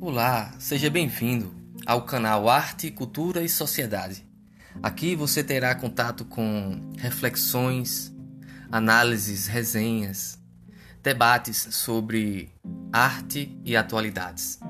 Olá, seja bem-vindo ao canal Arte, Cultura e Sociedade. Aqui você terá contato com reflexões, análises, resenhas, debates sobre arte e atualidades.